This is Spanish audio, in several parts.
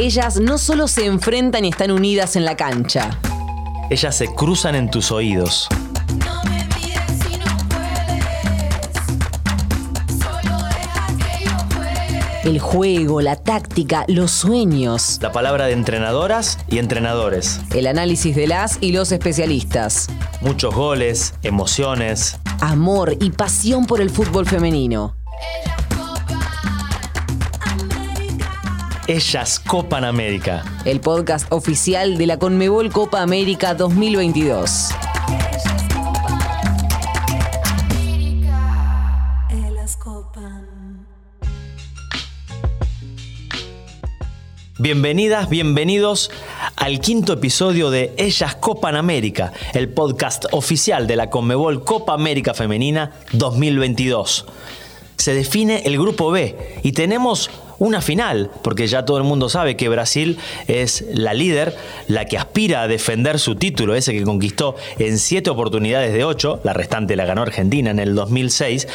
Ellas no solo se enfrentan y están unidas en la cancha. Ellas se cruzan en tus oídos. El juego, la táctica, los sueños. La palabra de entrenadoras y entrenadores. El análisis de las y los especialistas. Muchos goles, emociones. Amor y pasión por el fútbol femenino. Ellas Copan América. El podcast oficial de la Conmebol Copa América 2022. Bienvenidas, bienvenidos al quinto episodio de Ellas Copan América, el podcast oficial de la Conmebol Copa América Femenina 2022. Se define el grupo B y tenemos una final, porque ya todo el mundo sabe que Brasil es la líder, la que aspira a defender su título, ese que conquistó en siete oportunidades de ocho, la restante la ganó Argentina en el 2006,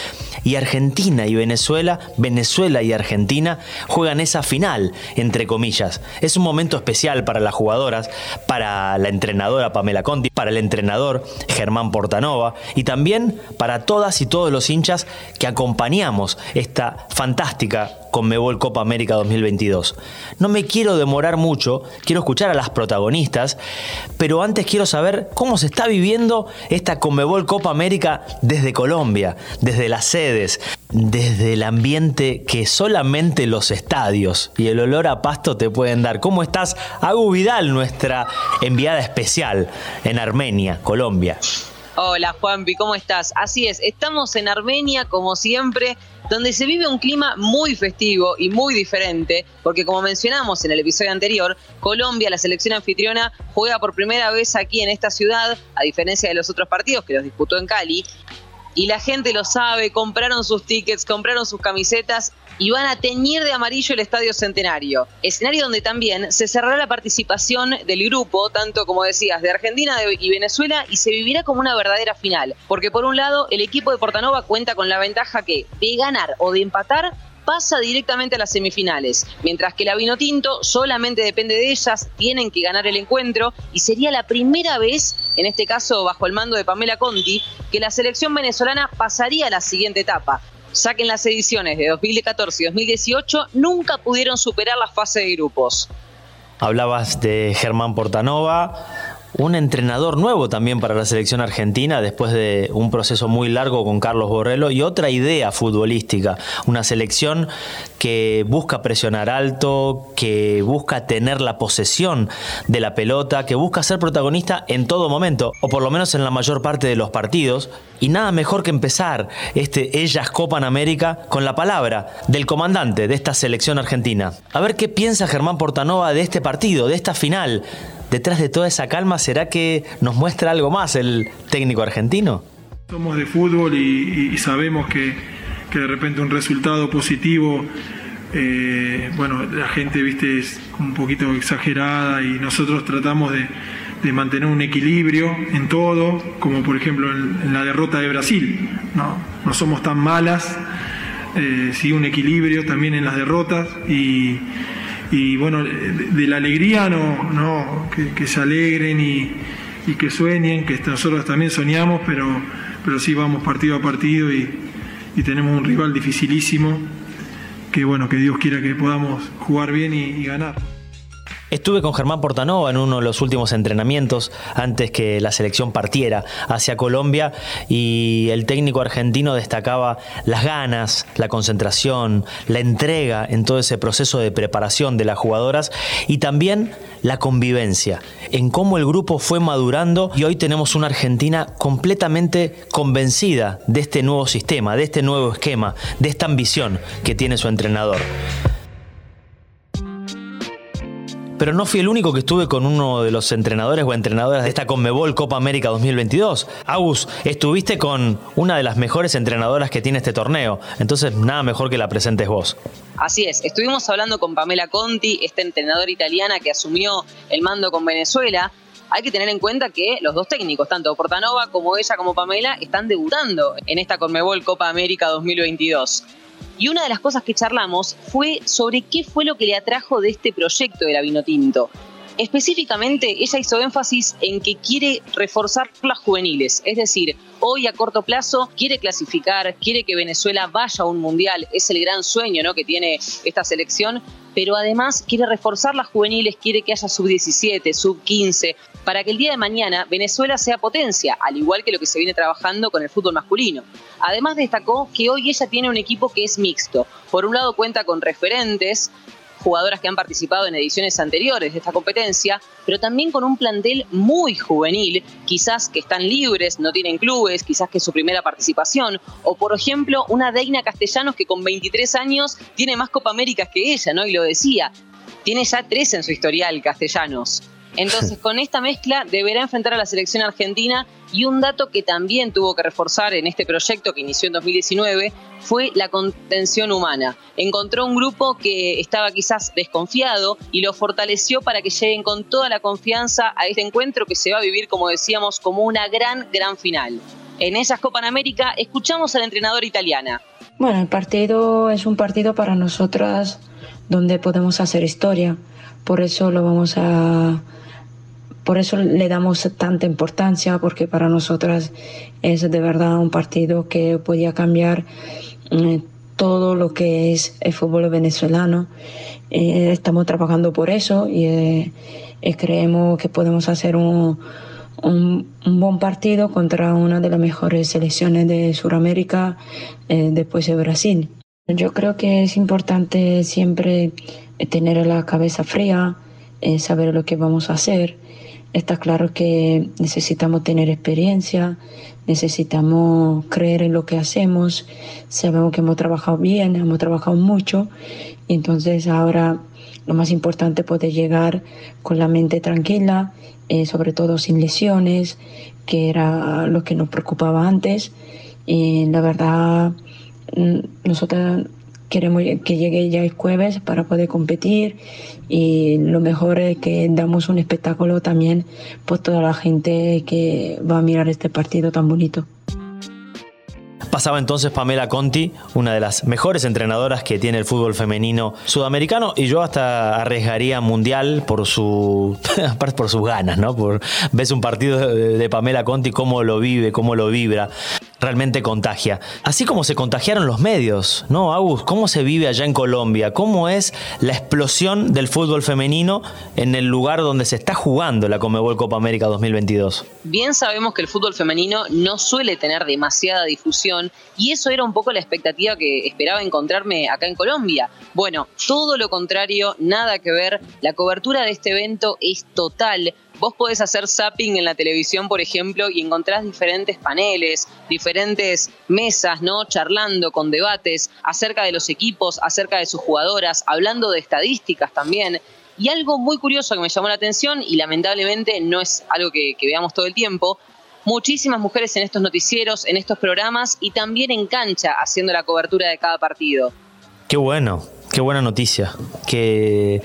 y Argentina y Venezuela, Venezuela y Argentina juegan esa final, entre comillas. Es un momento especial para las jugadoras, para la entrenadora Pamela Conti, para el entrenador Germán Portanova y también para todas y todos los hinchas que acompañamos esta fantástica Conmebol Copa América 2022. No me quiero demorar mucho, quiero escuchar a las protagonistas, pero antes quiero saber cómo se está viviendo esta Conmebol Copa América desde Colombia, desde las sedes, desde el ambiente que solamente los estadios y el olor a pasto te pueden dar. ¿Cómo estás, Agu Vidal, nuestra enviada especial en Armenia, Colombia? Hola Juanpi, ¿cómo estás? Así es, estamos en Armenia como siempre, donde se vive un clima muy festivo y muy diferente, porque como mencionamos en el episodio anterior, Colombia, la selección anfitriona, juega por primera vez aquí en esta ciudad, a diferencia de los otros partidos que los disputó en Cali, y la gente lo sabe, compraron sus tickets, compraron sus camisetas y van a teñir de amarillo el Estadio Centenario. Escenario donde también se cerrará la participación del grupo, tanto como decías, de Argentina y Venezuela, y se vivirá como una verdadera final. Porque por un lado, el equipo de Portanova cuenta con la ventaja que de ganar o de empatar pasa directamente a las semifinales, mientras que la Vinotinto solamente depende de ellas, tienen que ganar el encuentro y sería la primera vez, en este caso bajo el mando de Pamela Conti, que la selección venezolana pasaría a la siguiente etapa. Ya que en las ediciones de 2014 y 2018 nunca pudieron superar la fase de grupos. Hablabas de Germán Portanova, un entrenador nuevo también para la selección argentina después de un proceso muy largo con Carlos Borrello y otra idea futbolística, una selección que busca presionar alto, que busca tener la posesión de la pelota, que busca ser protagonista en todo momento, o por lo menos en la mayor parte de los partidos. Y nada mejor que empezar este Ellas Copan América con la palabra del comandante de esta selección argentina. A ver qué piensa Germán Portanova de este partido, de esta final, detrás de toda esa calma, ¿será que nos muestra algo más el técnico argentino? Somos de fútbol y, sabemos que, de repente un resultado positivo, eh, bueno, la gente, viste, es un poquito exagerada y nosotros tratamos de, mantener un equilibrio en todo, como por ejemplo en, la derrota de Brasil. No, no somos tan malas, eh, sí un equilibrio también en las derrotas y y bueno, de, la alegría no, no que, se alegren y, que sueñen, que nosotros también soñamos, pero, pero sí vamos partido a partido y, tenemos un rival dificilísimo, que bueno, que Dios quiera que podamos jugar bien y ganar. Estuve con Germán Portanova en uno de los últimos entrenamientos antes que la selección partiera hacia Colombia y el técnico argentino destacaba las ganas, la concentración, la entrega en todo ese proceso de preparación de las jugadoras y también la convivencia, en cómo el grupo fue madurando y hoy tenemos una Argentina completamente convencida de este nuevo sistema, de este nuevo esquema, de esta ambición que tiene su entrenador pero no fui el único que estuve con uno de los entrenadores o entrenadoras de esta Conmebol Copa América 2022. Agus, estuviste con una de las mejores entrenadoras que tiene este torneo, entonces nada mejor que la presentes vos. Así es, estuvimos hablando con Pamela Conti, esta entrenadora italiana que asumió el mando con Venezuela. Hay que tener en cuenta que los dos técnicos, tanto Portanova como ella como Pamela, están debutando en esta Conmebol Copa América 2022. Y una de las cosas que charlamos fue sobre qué fue lo que le atrajo de este proyecto de la Vinotinto. Específicamente, ella hizo énfasis en que quiere reforzar las juveniles, es decir, hoy a corto plazo quiere clasificar, quiere que Venezuela vaya a un mundial, es el gran sueño ¿no? que tiene esta selección, pero además quiere reforzar las juveniles, quiere que haya sub-17, sub-15, para que el día de mañana Venezuela sea potencia, al igual que lo que se viene trabajando con el fútbol masculino. Además destacó que hoy ella tiene un equipo que es mixto. Por un lado cuenta con referentes, jugadoras que han participado en ediciones anteriores de esta competencia, pero también con un plantel muy juvenil, quizás que están libres, no tienen clubes, quizás que es su primera participación, o por ejemplo una Deina Castellanos que con 23 años tiene más Copa Américas que ella, ¿no? Y lo decía, tiene ya tres en su historial Castellanos. Entonces, con esta mezcla deberá enfrentar a la selección argentina y un dato que también tuvo que reforzar en este proyecto que inició en 2019 fue la contención humana. Encontró un grupo que estaba quizás desconfiado y lo fortaleció para que lleguen con toda la confianza a este encuentro que se va a vivir, como decíamos, como una gran, gran final. En esas Copa América escuchamos a la entrenadora italiana. Bueno, el partido es un partido para nosotras donde podemos hacer historia. Por eso lo vamos a, por eso le damos tanta importancia, porque para nosotras es de verdad un partido que podía cambiar eh, todo lo que es el fútbol venezolano. Eh, estamos trabajando por eso y, eh, creemos que podemos hacer un, un, buen partido contra una de las mejores selecciones de Sudamérica después de Brasil. Yo creo que es importante siempre tener la cabeza fría, saber lo que vamos a hacer Está claro que necesitamos tener experiencia, necesitamos creer en lo que hacemos, sabemos que hemos trabajado bien, hemos trabajado mucho, y entonces ahora lo más importante es poder llegar con la mente tranquila, eh, sobre todo sin lesiones, que era lo que nos preocupaba antes. Y la verdad, mm, nosotros queremos que llegue ya el jueves para poder competir y lo mejor es que damos un espectáculo también por toda la gente que va a mirar este partido tan bonito. Pasaba entonces Pamela Conti, una de las mejores entrenadoras que tiene el fútbol femenino sudamericano y yo hasta arriesgaría mundial por su por sus ganas, ¿no? Por ves un partido de Pamela Conti cómo lo vive, cómo lo vibra realmente contagia. Así como se contagiaron los medios, ¿no, Agus? ¿Cómo se vive allá en Colombia? ¿Cómo es la explosión del fútbol femenino en el lugar donde se está jugando la Comebol Copa América 2022? Bien sabemos que el fútbol femenino no suele tener demasiada difusión y eso era un poco la expectativa que esperaba encontrarme acá en Colombia. Bueno, todo lo contrario, nada que ver. La cobertura de este evento es total vos podés hacer zapping en la televisión, por ejemplo, y encontrás diferentes paneles, diferentes mesas, ¿no? Charlando con debates acerca de los equipos, acerca de sus jugadoras, hablando de estadísticas también. Y algo muy curioso que me llamó la atención, y lamentablemente no es algo que, que veamos todo el tiempo, muchísimas mujeres en estos noticieros, en estos programas y también en cancha haciendo la cobertura de cada partido. Qué bueno, Qué buena noticia, qué,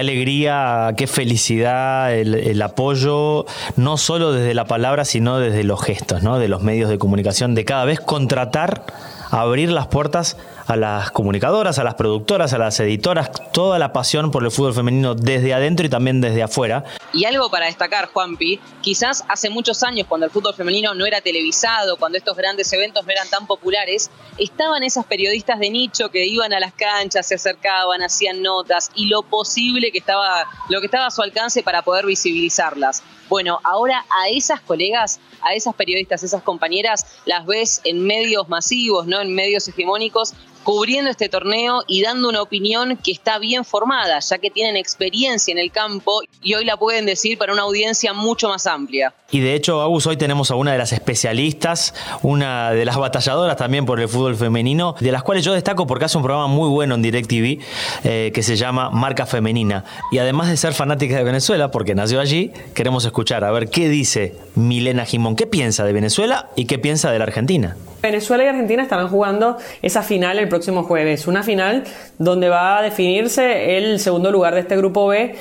alegría, qué felicidad, el, apoyo, no solo desde la palabra, sino desde los gestos, ¿no? de los medios de comunicación, de cada vez contratar, abrir las puertas a las comunicadoras, a las productoras, a las editoras, toda la pasión por el fútbol femenino desde adentro y también desde afuera. Y algo para destacar, Juanpi, quizás hace muchos años cuando el fútbol femenino no era televisado, cuando estos grandes eventos no eran tan populares, estaban esas periodistas de nicho que iban a las canchas, se acercaban, hacían notas y lo posible que estaba, lo que estaba a su alcance para poder visibilizarlas. Bueno, ahora a esas colegas, a esas periodistas, esas compañeras, las ves en medios masivos, ¿no? En medios hegemónicos, cubriendo este torneo y dando una opinión que está bien formada, ya que tienen experiencia en el campo y hoy la pueden decir para una audiencia mucho más amplia. Y de hecho, Agus, hoy tenemos a una de las especialistas, una de las batalladoras también por el fútbol femenino, de las cuales yo destaco porque hace un programa muy bueno en DirecTV eh, que se llama Marca Femenina. Y además de ser fanática de Venezuela, porque nació allí, queremos escuchar a ver qué dice Milena Jimón, qué piensa de Venezuela y qué piensa de la Argentina. Venezuela y Argentina estarán jugando esa final el próximo jueves, una final donde va a definirse el segundo lugar de este grupo B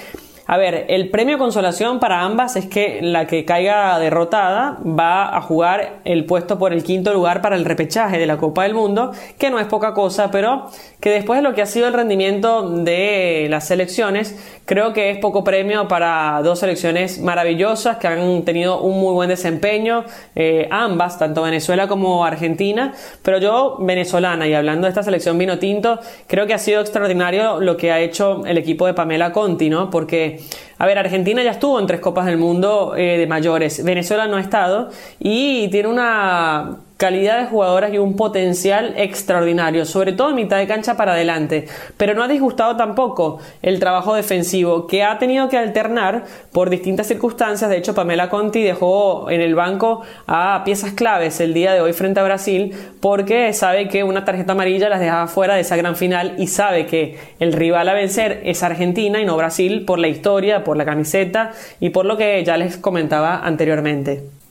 a ver, el premio consolación para ambas es que la que caiga derrotada va a jugar el puesto por el quinto lugar para el repechaje de la Copa del Mundo, que no es poca cosa, pero que después de lo que ha sido el rendimiento de las selecciones, creo que es poco premio para dos selecciones maravillosas que han tenido un muy buen desempeño, eh, ambas, tanto Venezuela como Argentina, pero yo venezolana y hablando de esta selección vino tinto, creo que ha sido extraordinario lo que ha hecho el equipo de Pamela Conti, ¿no? Porque a ver, Argentina ya estuvo en tres Copas del Mundo eh, de mayores, Venezuela no ha estado y tiene una calidad de jugadoras y un potencial extraordinario, sobre todo mitad de cancha para adelante. Pero no ha disgustado tampoco el trabajo defensivo, que ha tenido que alternar por distintas circunstancias. De hecho, Pamela Conti dejó en el banco a piezas claves el día de hoy frente a Brasil, porque sabe que una tarjeta amarilla las dejaba fuera de esa gran final y sabe que el rival a vencer es Argentina y no Brasil por la historia, por la camiseta y por lo que ya les comentaba anteriormente.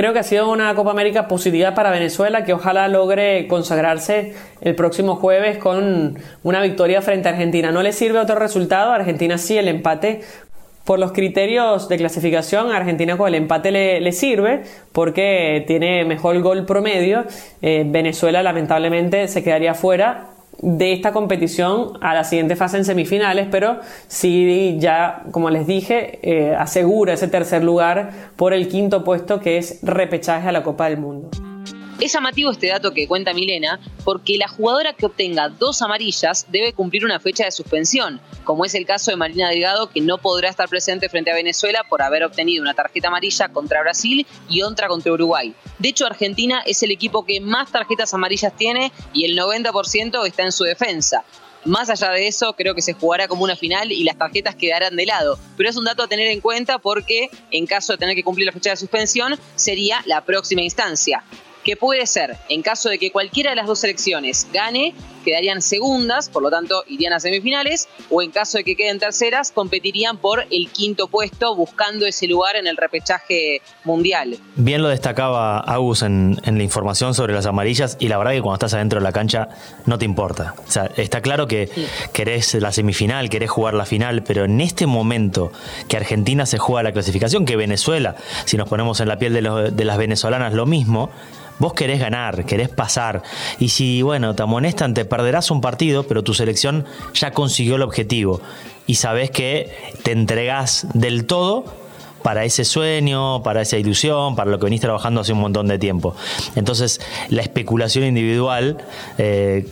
Creo que ha sido una Copa América positiva para Venezuela que ojalá logre consagrarse el próximo jueves con una victoria frente a Argentina. No le sirve otro resultado, Argentina sí el empate. Por los criterios de clasificación, Argentina con el empate le, sirve porque tiene mejor gol promedio. Eh, Venezuela lamentablemente se quedaría fuera de esta competición a la siguiente fase en semifinales, pero sí ya, como les dije, eh, asegura ese tercer lugar por el quinto puesto que es repechaje a la Copa del Mundo. Es llamativo este dato que cuenta Milena porque la jugadora que obtenga dos amarillas debe cumplir una fecha de suspensión, como es el caso de Marina Delgado que no podrá estar presente frente a Venezuela por haber obtenido una tarjeta amarilla contra Brasil y otra contra Uruguay. De hecho, Argentina es el equipo que más tarjetas amarillas tiene y el 90% está en su defensa. Más allá de eso, creo que se jugará como una final y las tarjetas quedarán de lado. Pero es un dato a tener en cuenta porque en caso de tener que cumplir la fecha de suspensión, sería la próxima instancia que puede ser, en caso de que cualquiera de las dos selecciones gane, quedarían segundas, por lo tanto irían a semifinales, o en caso de que queden terceras, competirían por el quinto puesto, buscando ese lugar en el repechaje mundial. Bien lo destacaba Agus en, la información sobre las amarillas, y la verdad que cuando estás adentro de la cancha no te importa. O sea, está claro que querés la semifinal, querés jugar la final, pero en este momento que Argentina se juega la clasificación, que Venezuela, si nos ponemos en la piel de, de las venezolanas, lo mismo, Vos querés ganar, querés pasar. Y si, bueno, te amonestan, te perderás un partido, pero tu selección ya consiguió el objetivo. Y sabés que te entregás del todo para ese sueño, para esa ilusión, para lo que venís trabajando hace un montón de tiempo. Entonces, la especulación individual eh,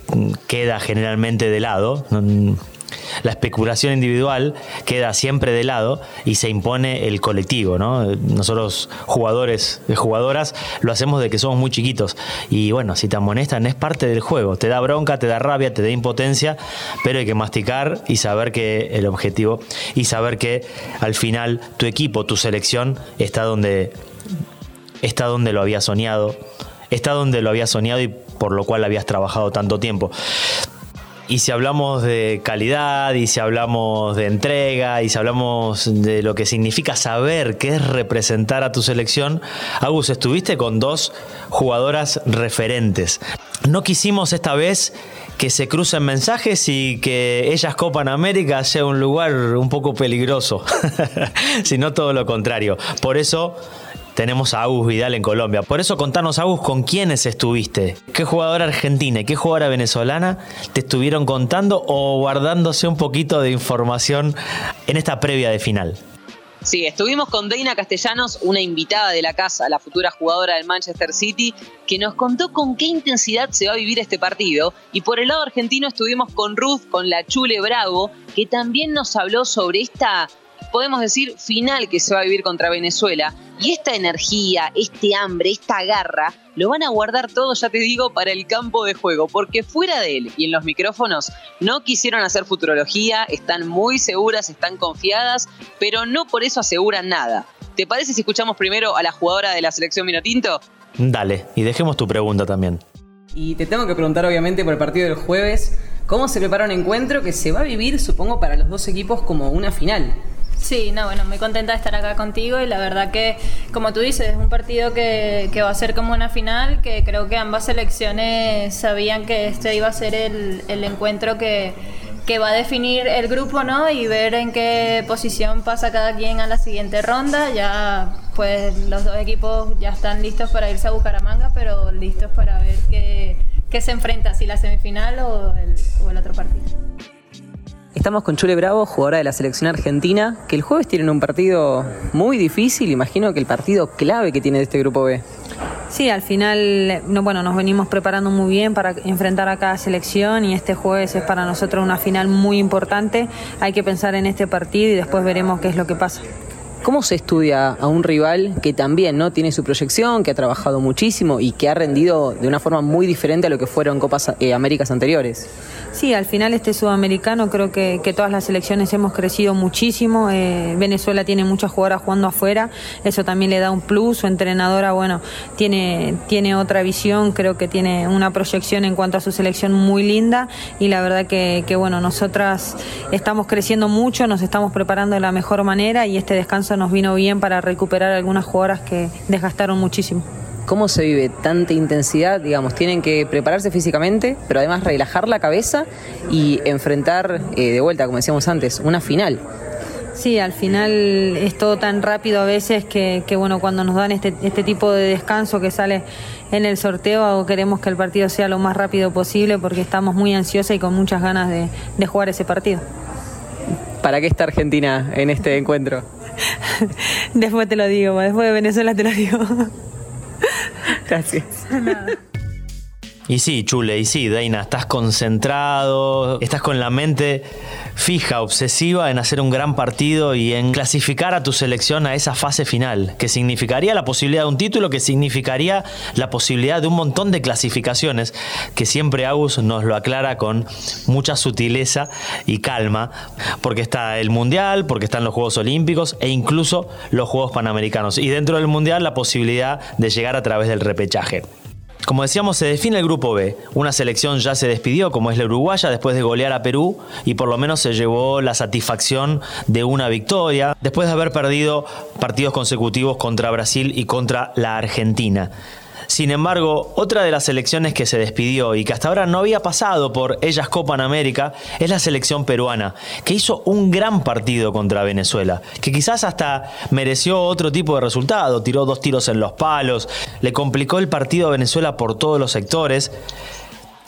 queda generalmente de lado la especulación individual queda siempre de lado y se impone el colectivo, ¿no? Nosotros jugadores y jugadoras lo hacemos de que somos muy chiquitos y bueno, si te amonestan es parte del juego, te da bronca, te da rabia, te da impotencia, pero hay que masticar y saber que el objetivo y saber que al final tu equipo, tu selección está donde está donde lo había soñado, está donde lo había soñado y por lo cual habías trabajado tanto tiempo. Y si hablamos de calidad, y si hablamos de entrega, y si hablamos de lo que significa saber qué es representar a tu selección, Agus, estuviste con dos jugadoras referentes. No quisimos esta vez que se crucen mensajes y que ellas copan América sea un lugar un poco peligroso, sino todo lo contrario. Por eso tenemos a Agus Vidal en Colombia. Por eso contanos, Agus, con quiénes estuviste. ¿Qué jugadora argentina y qué jugadora venezolana te estuvieron contando o guardándose un poquito de información en esta previa de final? Sí, estuvimos con Deina Castellanos, una invitada de la casa, la futura jugadora del Manchester City, que nos contó con qué intensidad se va a vivir este partido. Y por el lado argentino estuvimos con Ruth, con la Chule Bravo, que también nos habló sobre esta podemos decir, final que se va a vivir contra Venezuela. Y esta energía, este hambre, esta garra, lo van a guardar todo, ya te digo, para el campo de juego, porque fuera de él y en los micrófonos no quisieron hacer futurología, están muy seguras, están confiadas, pero no por eso aseguran nada. ¿Te parece si escuchamos primero a la jugadora de la selección Minotinto? Dale, y dejemos tu pregunta también. Y te tengo que preguntar, obviamente, por el partido del jueves, ¿cómo se prepara un encuentro que se va a vivir, supongo, para los dos equipos como una final? Sí, no, bueno, muy contenta de estar acá contigo y la verdad que, como tú dices, es un partido que, va a ser como una final, que creo que ambas selecciones sabían que este iba a ser el, encuentro que, que va a definir el grupo, ¿no? Y ver en qué posición pasa cada quien a la siguiente ronda. Ya, pues los dos equipos ya están listos para irse a Bucaramanga, pero listos para ver qué, qué se enfrenta, si la semifinal o el, o el otro partido. Estamos con Chule Bravo, jugadora de la selección argentina, que el jueves tienen un partido muy difícil, imagino que el partido clave que tiene este grupo B. Sí, al final, no, bueno, nos venimos preparando muy bien para enfrentar a cada selección y este jueves es para nosotros una final muy importante. Hay que pensar en este partido y después veremos qué es lo que pasa. ¿Cómo se estudia a un rival que también no tiene su proyección, que ha trabajado muchísimo y que ha rendido de una forma muy diferente a lo que fueron Copas eh, Américas anteriores? Sí, al final este sudamericano creo que, todas las selecciones hemos crecido muchísimo. Eh, Venezuela tiene muchas jugadoras jugando afuera, eso también le da un plus. Su entrenadora, bueno, tiene, tiene otra visión, creo que tiene una proyección en cuanto a su selección muy linda y la verdad que bueno, nosotras estamos creciendo mucho, nos estamos preparando de la mejor manera y este descanso nos vino bien para recuperar algunas jugadoras que desgastaron muchísimo. ¿Cómo se vive tanta intensidad? Digamos, tienen que prepararse físicamente, pero además relajar la cabeza y enfrentar eh, de vuelta, como decíamos antes, una final. Sí, al final es todo tan rápido a veces que, que, bueno, cuando nos dan este, este tipo de descanso que sale en el sorteo, queremos que el partido sea lo más rápido posible porque estamos muy ansiosas y con muchas ganas de, de jugar ese partido. ¿Para qué está Argentina en este encuentro? después te lo digo, después de Venezuela te lo digo. Gracias. Y sí, Chule, y sí, Deina, estás concentrado, estás con la mente fija, obsesiva en hacer un gran partido y en clasificar a tu selección a esa fase final, que significaría la posibilidad de un título, que significaría la posibilidad de un montón de clasificaciones, que siempre Agus nos lo aclara con mucha sutileza y calma, porque está el Mundial, porque están los Juegos Olímpicos e incluso los Juegos Panamericanos. Y dentro del Mundial la posibilidad de llegar a través del repechaje. Como decíamos, se define el grupo B. Una selección ya se despidió, como es la uruguaya, después de golear a Perú y por lo menos se llevó la satisfacción de una victoria, después de haber perdido partidos consecutivos contra Brasil y contra la Argentina. Sin embargo, otra de las selecciones que se despidió y que hasta ahora no había pasado por ellas Copa en América es la selección peruana, que hizo un gran partido contra Venezuela, que quizás hasta mereció otro tipo de resultado, tiró dos tiros en los palos, le complicó el partido a Venezuela por todos los sectores.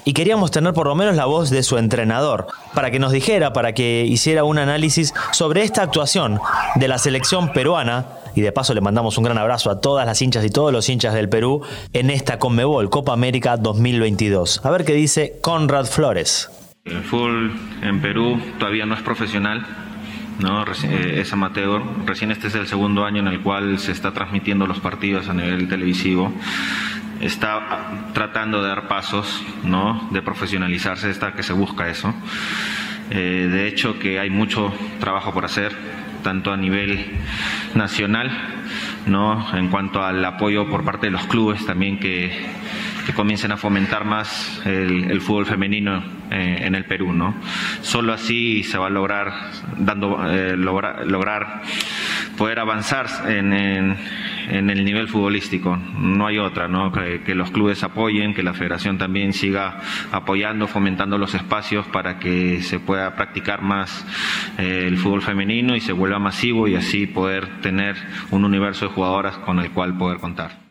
Y queríamos tener por lo menos la voz de su entrenador, para que nos dijera, para que hiciera un análisis sobre esta actuación de la selección peruana y de paso le mandamos un gran abrazo a todas las hinchas y todos los hinchas del Perú en esta Conmebol Copa América 2022. A ver qué dice Conrad Flores. El fútbol en Perú todavía no es profesional, ¿no? es amateur. Recién este es el segundo año en el cual se está transmitiendo los partidos a nivel televisivo. Está tratando de dar pasos, ¿no? de profesionalizarse, está que se busca eso. Eh, de hecho, que hay mucho trabajo por hacer tanto a nivel nacional, ¿no? en cuanto al apoyo por parte de los clubes también que, que comiencen a fomentar más el, fútbol femenino eh, en el Perú. ¿no? Solo así se va a lograr, dando, eh, logra, lograr poder avanzar en, en, el nivel futbolístico. No hay otra, ¿no? Que, que, los clubes apoyen, que la federación también siga apoyando, fomentando los espacios para que se pueda practicar más eh, el fútbol femenino y se vuelva masivo y así poder tener un universo de jugadoras con el cual poder contar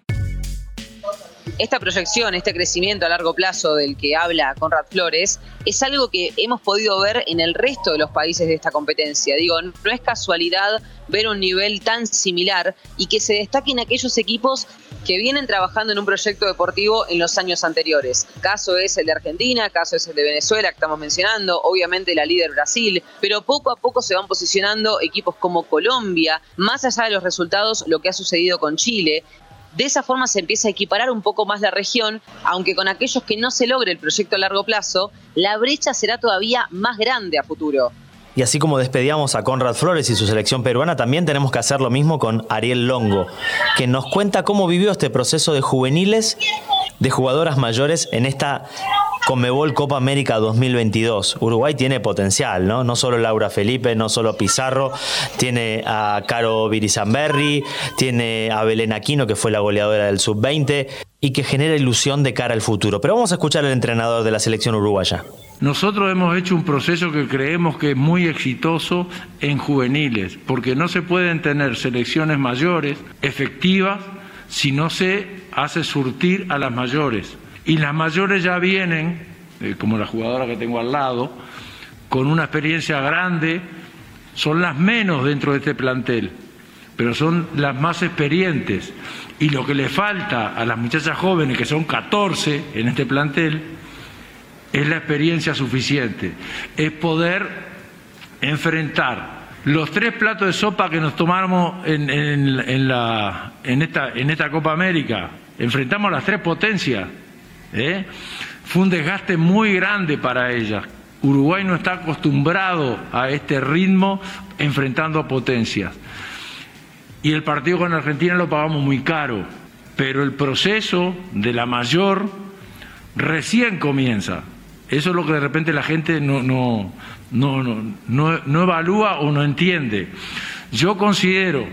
esta proyección, este crecimiento a largo plazo del que habla Conrad Flores, es algo que hemos podido ver en el resto de los países de esta competencia. Digo, no es casualidad ver un nivel tan similar y que se destaquen aquellos equipos que vienen trabajando en un proyecto deportivo en los años anteriores. Caso es el de Argentina, caso es el de Venezuela que estamos mencionando, obviamente la líder Brasil, pero poco a poco se van posicionando equipos como Colombia, más allá de los resultados, lo que ha sucedido con Chile, de esa forma se empieza a equiparar un poco más la región, aunque con aquellos que no se logre el proyecto a largo plazo, la brecha será todavía más grande a futuro. Y así como despedíamos a Conrad Flores y su selección peruana, también tenemos que hacer lo mismo con Ariel Longo, que nos cuenta cómo vivió este proceso de juveniles, de jugadoras mayores en esta Conmebol Copa América 2022. Uruguay tiene potencial, ¿no? No solo Laura Felipe, no solo Pizarro, tiene a Caro Virizamberri, tiene a Belén Aquino, que fue la goleadora del Sub-20, y que genera ilusión de cara al futuro. Pero vamos a escuchar al entrenador de la selección uruguaya. Nosotros hemos hecho un proceso que creemos que es muy exitoso en juveniles, porque no se pueden tener selecciones mayores efectivas si no se hace surtir a las mayores. Y las mayores ya vienen, eh, como la jugadora que tengo al lado, con una experiencia grande, son las menos dentro de este plantel, pero son las más experientes. Y lo que le falta a las muchachas jóvenes, que son 14 en este plantel, es la experiencia suficiente, es poder enfrentar los tres platos de sopa que nos tomamos en, la, en, esta, en esta Copa América. Enfrentamos las tres potencias. ¿eh? Fue un desgaste muy grande para ellas. Uruguay no está acostumbrado a este ritmo enfrentando a potencias. Y el partido con Argentina lo pagamos muy caro, pero el proceso de la mayor recién comienza. Eso es lo que de repente la gente no, no, no, no, no evalúa o no entiende. Yo considero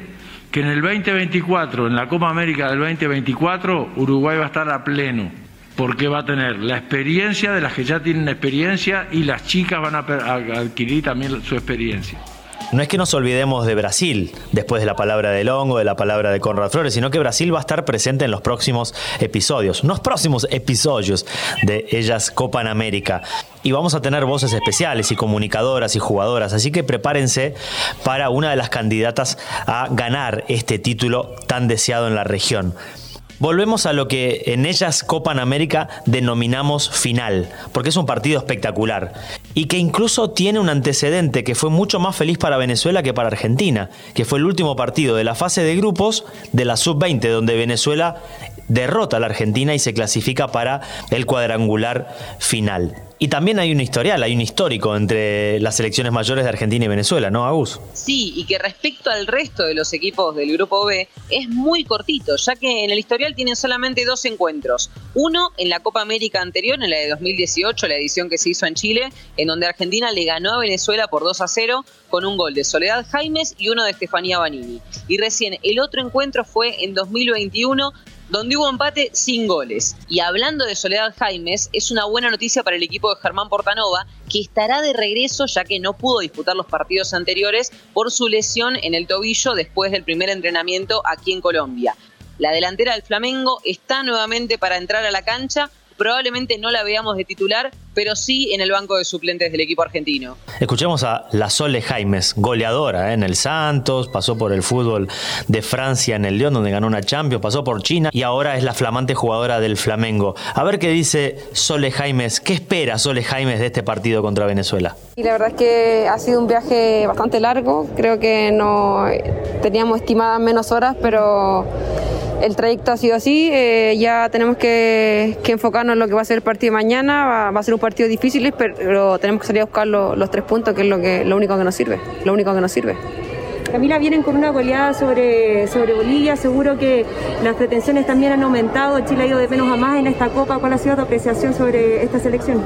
que en el 2024, en la Copa América del 2024, Uruguay va a estar a pleno, porque va a tener la experiencia de las que ya tienen experiencia y las chicas van a adquirir también su experiencia. No es que nos olvidemos de Brasil después de la palabra de Longo, de la palabra de Conrad Flores, sino que Brasil va a estar presente en los próximos episodios, los próximos episodios de Ellas Copa América. Y vamos a tener voces especiales y comunicadoras y jugadoras, así que prepárense para una de las candidatas a ganar este título tan deseado en la región. Volvemos a lo que en ellas Copa América denominamos final, porque es un partido espectacular y que incluso tiene un antecedente que fue mucho más feliz para Venezuela que para Argentina, que fue el último partido de la fase de grupos de la sub-20, donde Venezuela derrota a la Argentina y se clasifica para el cuadrangular final. Y también hay un historial, hay un histórico entre las selecciones mayores de Argentina y Venezuela, ¿no, Agus? Sí, y que respecto al resto de los equipos del Grupo B es muy cortito, ya que en el historial tienen solamente dos encuentros. Uno en la Copa América anterior, en la de 2018, la edición que se hizo en Chile, en donde Argentina le ganó a Venezuela por 2 a 0 con un gol de Soledad Jaimes y uno de Estefanía Banini. Y recién el otro encuentro fue en 2021 donde hubo empate sin goles. Y hablando de Soledad Jaimes, es una buena noticia para el equipo de Germán Portanova, que estará de regreso ya que no pudo disputar los partidos anteriores por su lesión en el tobillo después del primer entrenamiento aquí en Colombia. La delantera del Flamengo está nuevamente para entrar a la cancha, Probablemente no la veamos de titular, pero sí en el banco de suplentes del equipo argentino. Escuchemos a la Sole Jaimes, goleadora ¿eh? en el Santos, pasó por el fútbol de Francia en el León, donde ganó una Champions, pasó por China y ahora es la flamante jugadora del Flamengo. A ver qué dice Sole Jaimes, qué espera Sole Jaimes de este partido contra Venezuela. Y la verdad es que ha sido un viaje bastante largo, creo que no teníamos estimadas menos horas, pero el trayecto ha sido así, eh, ya tenemos que, enfocarnos en lo que va a ser el partido de mañana, va, a ser un partido difícil, pero tenemos que salir a buscar los tres puntos, que es lo, único que nos sirve, lo único que nos sirve. Camila, vienen con una goleada sobre, sobre Bolivia, seguro que las pretensiones también han aumentado, Chile ha ido de menos a más en esta Copa, ¿cuál ha sido tu apreciación sobre esta selección?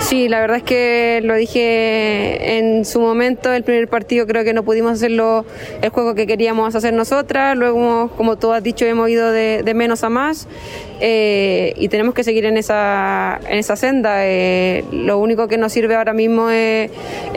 Sí, la verdad es que lo dije en su momento, el primer partido creo que no pudimos hacerlo el juego que queríamos hacer nosotras, luego como tú has dicho hemos ido de, menos a más eh, y tenemos que seguir en esa, en esa senda. Eh, lo único que nos sirve ahora mismo es,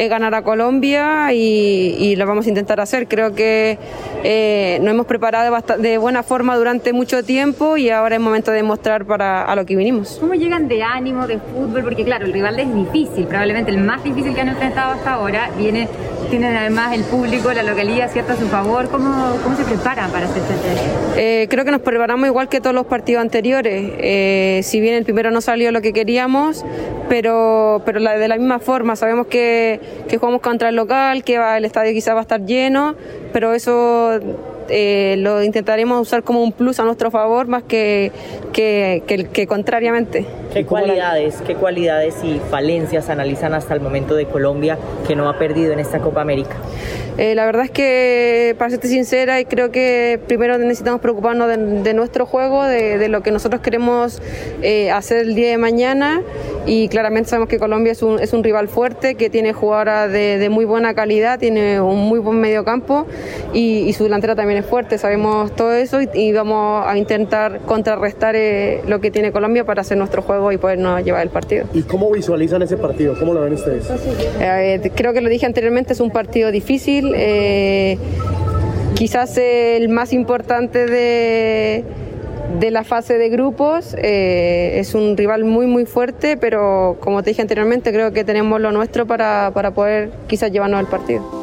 ganar a Colombia y, lo vamos a intentar hacer. Creo que eh, nos hemos preparado de buena forma durante mucho tiempo y ahora es momento de mostrar para a lo que vinimos. ¿Cómo llegan de ánimo, de fútbol? Porque claro, el rival es difícil, probablemente el más difícil que han enfrentado hasta ahora. Viene, tienen además el público, la localidad, ¿cierto? A su favor. ¿Cómo, cómo se preparan para hacer este eh, Creo que nos preparamos igual que todos los partidos anteriores. Eh, si bien el primero no salió lo que queríamos, pero, pero la, de la misma forma. Sabemos que, que jugamos contra el local, que va, el estadio quizás va a estar lleno, pero eso eh, lo intentaremos usar como un plus a nuestro favor más que, que, que, contrariamente. ¿Qué cualidades, ¿Qué cualidades y falencias analizan hasta el momento de Colombia que no ha perdido en esta Copa América? Eh, la verdad es que, para serte sincera, creo que primero necesitamos preocuparnos de, nuestro juego, de, lo que nosotros queremos eh, hacer el día de mañana y claramente sabemos que Colombia es un, es un rival fuerte, que tiene jugadoras de, muy buena calidad, tiene un muy buen medio campo y, y su delantera también también es fuerte, sabemos todo eso y, vamos a intentar contrarrestar eh, lo que tiene Colombia para hacer nuestro juego y podernos llevar el partido. ¿Y cómo visualizan ese partido? ¿Cómo lo ven ustedes? Eh, creo que lo dije anteriormente, es un partido difícil, eh, quizás el más importante de de la fase de grupos. Eh, es un rival muy muy fuerte, pero como te dije anteriormente, creo que tenemos lo nuestro para, para poder quizás llevarnos al partido.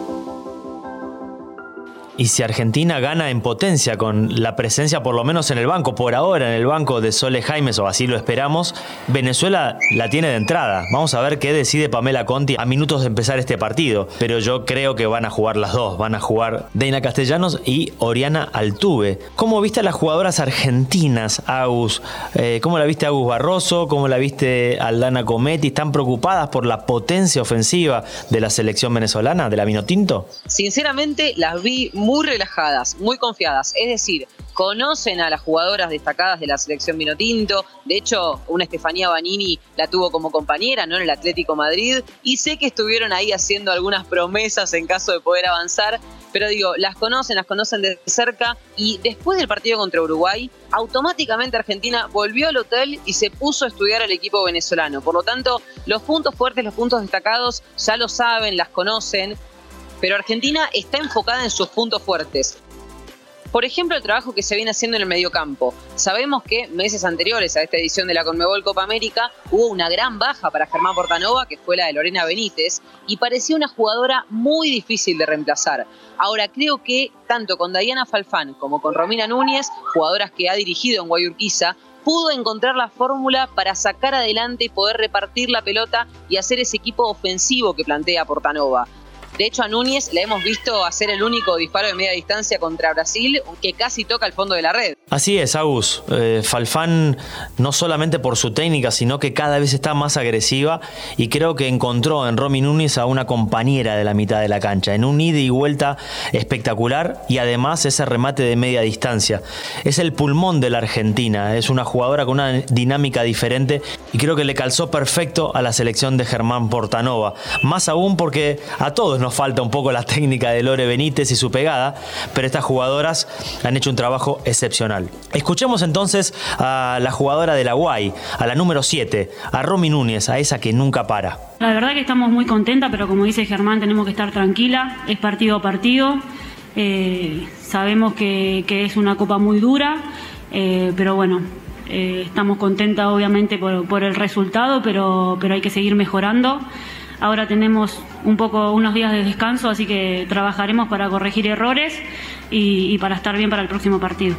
Y si Argentina gana en potencia con la presencia, por lo menos en el banco, por ahora en el banco de Sole Jaimes, o así lo esperamos, Venezuela la tiene de entrada. Vamos a ver qué decide Pamela Conti a minutos de empezar este partido. Pero yo creo que van a jugar las dos. Van a jugar Deina Castellanos y Oriana Altuve. ¿Cómo viste a las jugadoras argentinas, Agus? Eh, ¿Cómo la viste Agus Barroso? ¿Cómo la viste Aldana Cometti? ¿Están preocupadas por la potencia ofensiva de la selección venezolana, de la Vinotinto? Sinceramente, las vi muy muy relajadas, muy confiadas. Es decir, conocen a las jugadoras destacadas de la selección Vinotinto. De hecho, una Estefanía Banini la tuvo como compañera ¿no? en el Atlético Madrid. Y sé que estuvieron ahí haciendo algunas promesas en caso de poder avanzar. Pero digo, las conocen, las conocen de cerca. Y después del partido contra Uruguay, automáticamente Argentina volvió al hotel y se puso a estudiar al equipo venezolano. Por lo tanto, los puntos fuertes, los puntos destacados, ya lo saben, las conocen pero Argentina está enfocada en sus puntos fuertes. Por ejemplo, el trabajo que se viene haciendo en el mediocampo. Sabemos que meses anteriores a esta edición de la Conmebol Copa América hubo una gran baja para Germán Portanova, que fue la de Lorena Benítez, y parecía una jugadora muy difícil de reemplazar. Ahora creo que tanto con Diana Falfán como con Romina Núñez, jugadoras que ha dirigido en Guayurquiza, pudo encontrar la fórmula para sacar adelante y poder repartir la pelota y hacer ese equipo ofensivo que plantea Portanova. De hecho, a Núñez le hemos visto hacer el único disparo de media distancia contra Brasil que casi toca el fondo de la red. Así es, Agus. Eh, Falfán, no solamente por su técnica, sino que cada vez está más agresiva y creo que encontró en Romy Núñez a una compañera de la mitad de la cancha, en un ida y vuelta espectacular y además ese remate de media distancia. Es el pulmón de la Argentina, es una jugadora con una dinámica diferente y creo que le calzó perfecto a la selección de Germán Portanova. Más aún porque a todos nos falta un poco la técnica de Lore Benítez y su pegada, pero estas jugadoras han hecho un trabajo excepcional. Escuchemos entonces a la jugadora de la Guay, a la número 7, a Romy Núñez, a esa que nunca para. La verdad que estamos muy contentas, pero como dice Germán, tenemos que estar tranquila, es partido a partido. Eh, sabemos que, es una copa muy dura, eh, pero bueno, eh, estamos contentas obviamente por, por, el resultado, pero, pero hay que seguir mejorando. Ahora tenemos un poco unos días de descanso, así que trabajaremos para corregir errores y, para estar bien para el próximo partido.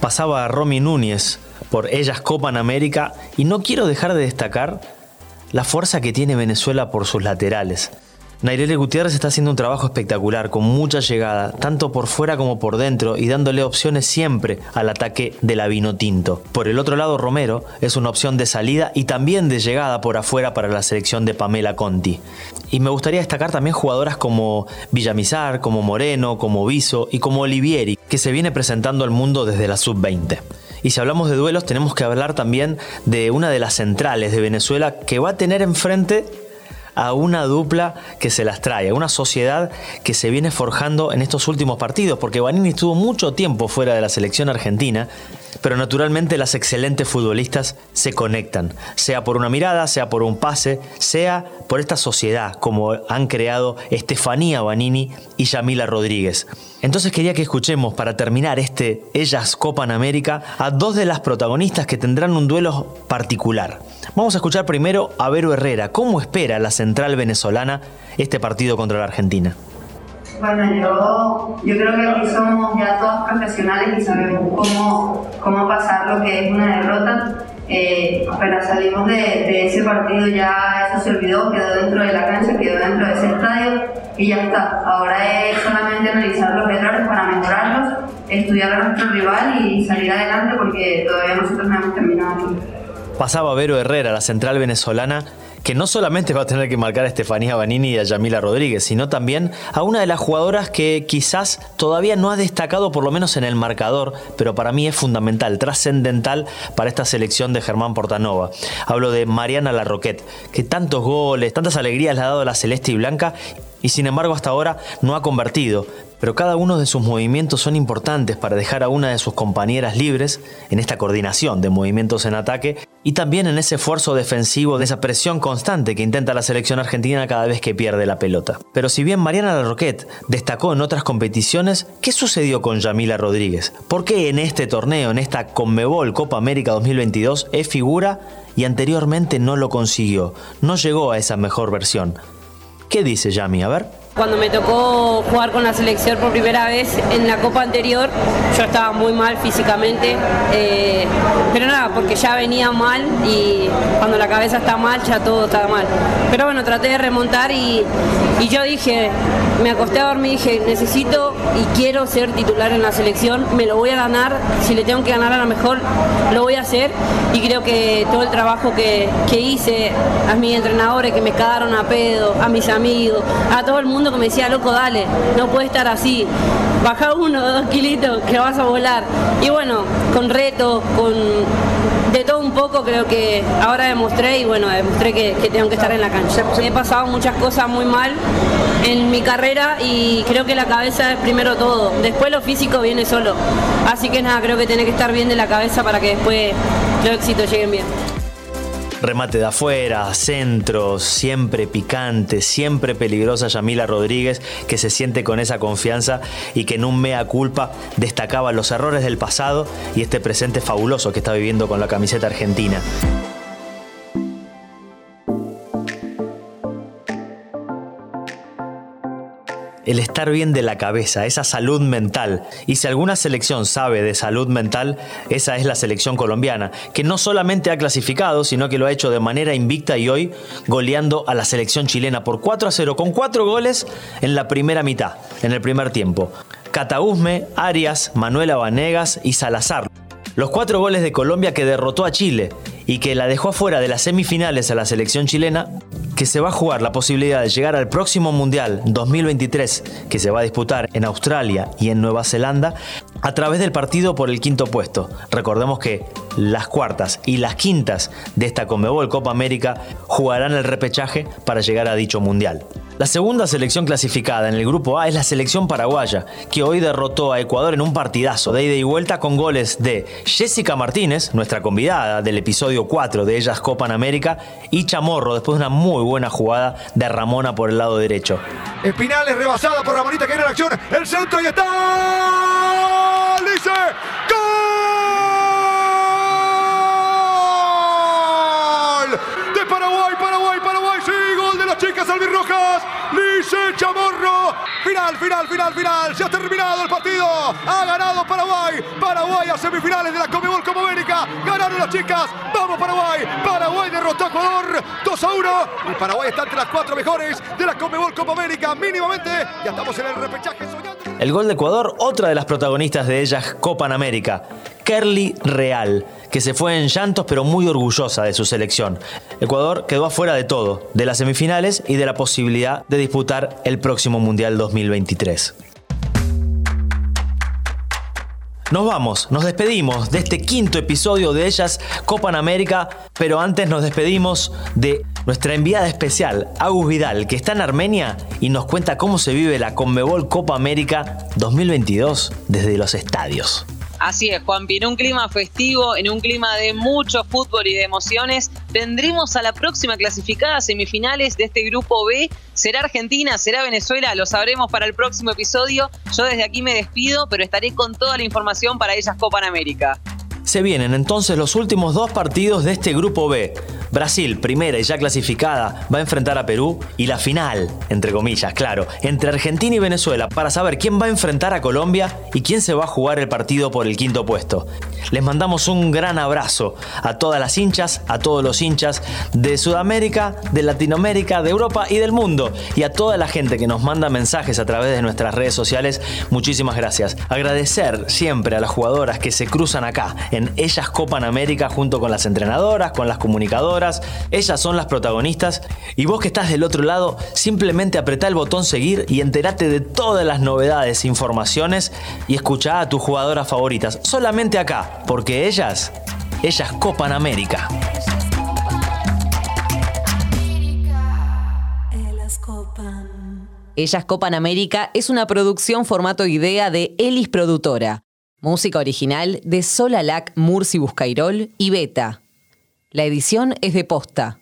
Pasaba a Romy Núñez por Ellas Copan América y no quiero dejar de destacar la fuerza que tiene Venezuela por sus laterales. Nairele Gutiérrez está haciendo un trabajo espectacular, con mucha llegada, tanto por fuera como por dentro, y dándole opciones siempre al ataque de la vino tinto. Por el otro lado, Romero es una opción de salida y también de llegada por afuera para la selección de Pamela Conti. Y me gustaría destacar también jugadoras como Villamizar, como Moreno, como Viso y como Olivieri, que se viene presentando al mundo desde la sub-20. Y si hablamos de duelos, tenemos que hablar también de una de las centrales de Venezuela que va a tener enfrente a una dupla que se las trae, a una sociedad que se viene forjando en estos últimos partidos, porque Vanini estuvo mucho tiempo fuera de la selección argentina, pero naturalmente las excelentes futbolistas se conectan, sea por una mirada, sea por un pase, sea por esta sociedad como han creado Estefanía Vanini y Yamila Rodríguez. Entonces quería que escuchemos para terminar este Ellas Copan América a dos de las protagonistas que tendrán un duelo particular. Vamos a escuchar primero a Vero Herrera, cómo espera la central venezolana este partido contra la Argentina. Bueno, yo, yo creo que aquí somos ya todos profesionales y sabemos cómo, cómo pasar lo que es una derrota. Eh, apenas salimos de, de, ese partido ya eso se olvidó, quedó dentro de la cancha, quedó dentro de ese estadio y ya está. Ahora es solamente analizar los errores para mejorarlos, estudiar a nuestro rival y salir adelante porque todavía nosotros no hemos terminado aquí. Pasaba Vero Herrera, la central venezolana, que no solamente va a tener que marcar a Estefanía Banini y a Yamila Rodríguez, sino también a una de las jugadoras que quizás todavía no ha destacado, por lo menos en el marcador, pero para mí es fundamental, trascendental para esta selección de Germán Portanova. Hablo de Mariana Larroquet, que tantos goles, tantas alegrías le ha dado a la Celeste y Blanca y sin embargo hasta ahora no ha convertido, pero cada uno de sus movimientos son importantes para dejar a una de sus compañeras libres en esta coordinación de movimientos en ataque y también en ese esfuerzo defensivo de esa presión constante que intenta la selección argentina cada vez que pierde la pelota. Pero si bien Mariana Larroquette destacó en otras competiciones, ¿qué sucedió con Yamila Rodríguez? ¿Por qué en este torneo, en esta Conmebol Copa América 2022, es figura y anteriormente no lo consiguió? No llegó a esa mejor versión. ¿Qué dice Yami? A ver. Cuando me tocó jugar con la selección por primera vez en la Copa anterior, yo estaba muy mal físicamente, eh, pero nada, porque ya venía mal y cuando la cabeza está mal ya todo está mal. Pero bueno, traté de remontar y, y yo dije, me acosté a dormir y dije, necesito y quiero ser titular en la selección, me lo voy a ganar, si le tengo que ganar a lo mejor lo voy a hacer y creo que todo el trabajo que, que hice, a mis entrenadores que me cagaron a pedo, a mis amigos, a todo el mundo, que me decía, loco, dale, no puede estar así. Baja uno, dos kilitos, que vas a volar. Y bueno, con reto, con de todo un poco, creo que ahora demostré y bueno, demostré que, tengo que estar en la cancha. he pasado muchas cosas muy mal en mi carrera y creo que la cabeza es primero todo. Después lo físico viene solo. Así que nada, creo que tiene que estar bien de la cabeza para que después los éxitos lleguen bien remate de afuera, centros, siempre picante, siempre peligrosa Yamila Rodríguez, que se siente con esa confianza y que en un mea culpa destacaba los errores del pasado y este presente fabuloso que está viviendo con la camiseta argentina. El estar bien de la cabeza, esa salud mental. Y si alguna selección sabe de salud mental, esa es la selección colombiana, que no solamente ha clasificado, sino que lo ha hecho de manera invicta y hoy goleando a la selección chilena por 4 a 0, con 4 goles en la primera mitad, en el primer tiempo. Catausme, Arias, Manuela Vanegas y Salazar. Los cuatro goles de Colombia que derrotó a Chile y que la dejó afuera de las semifinales a la selección chilena que se va a jugar la posibilidad de llegar al próximo Mundial 2023 que se va a disputar en Australia y en Nueva Zelanda a través del partido por el quinto puesto. Recordemos que las cuartas y las quintas de esta Conmebol Copa América jugarán el repechaje para llegar a dicho Mundial. La segunda selección clasificada en el grupo A es la selección paraguaya, que hoy derrotó a Ecuador en un partidazo de ida y vuelta con goles de Jessica Martínez, nuestra convidada del episodio 4 de Ellas Copa en América, y Chamorro después de una muy buena jugada de Ramona por el lado derecho. Espinales rebasada por Ramonita que viene la acción, el centro y está. Dice ¡Gol! De Paraguay, Paraguay, Paraguay, sí, gol de las chicas albirrojas. Lice Chamorro. Final, final, final, final. Se ha terminado el partido. Ha ganado Paraguay. Paraguay a semifinales de la Comebol Copa América. Ganaron las chicas. Vamos Paraguay. Paraguay derrotó a Ecuador 2 a 1. Y Paraguay está entre las cuatro mejores de la Comebol Copa América. Mínimamente. Ya estamos en el repechaje soñando. El gol de Ecuador, otra de las protagonistas de ellas Copa en América. Kerly Real, que se fue en llantos pero muy orgullosa de su selección. Ecuador quedó afuera de todo, de las semifinales y de la posibilidad de disputar el próximo Mundial 2023. Nos vamos, nos despedimos de este quinto episodio de Ellas Copa en América, pero antes nos despedimos de nuestra enviada especial, Agus Vidal, que está en Armenia y nos cuenta cómo se vive la Conmebol Copa América 2022 desde los estadios. Así es, Juanpi, en un clima festivo, en un clima de mucho fútbol y de emociones, tendremos a la próxima clasificada semifinales de este grupo B. ¿Será Argentina? ¿Será Venezuela? Lo sabremos para el próximo episodio. Yo desde aquí me despido, pero estaré con toda la información para ellas Copa en América. Se vienen entonces los últimos dos partidos de este grupo B. Brasil, primera y ya clasificada, va a enfrentar a Perú y la final, entre comillas, claro, entre Argentina y Venezuela para saber quién va a enfrentar a Colombia y quién se va a jugar el partido por el quinto puesto. Les mandamos un gran abrazo a todas las hinchas, a todos los hinchas de Sudamérica, de Latinoamérica, de Europa y del mundo y a toda la gente que nos manda mensajes a través de nuestras redes sociales. Muchísimas gracias. Agradecer siempre a las jugadoras que se cruzan acá en Ellas Copan América junto con las entrenadoras, con las comunicadoras. Ellas son las protagonistas. Y vos que estás del otro lado, simplemente apretá el botón seguir y entérate de todas las novedades, informaciones y escuchá a tus jugadoras favoritas. Solamente acá, porque ellas, ellas copan América. Ellas copan. Ellas Copan América es una producción formato idea de Elis Productora. Música original de Solalac Murci Buscairol y Beta. La edición es de posta.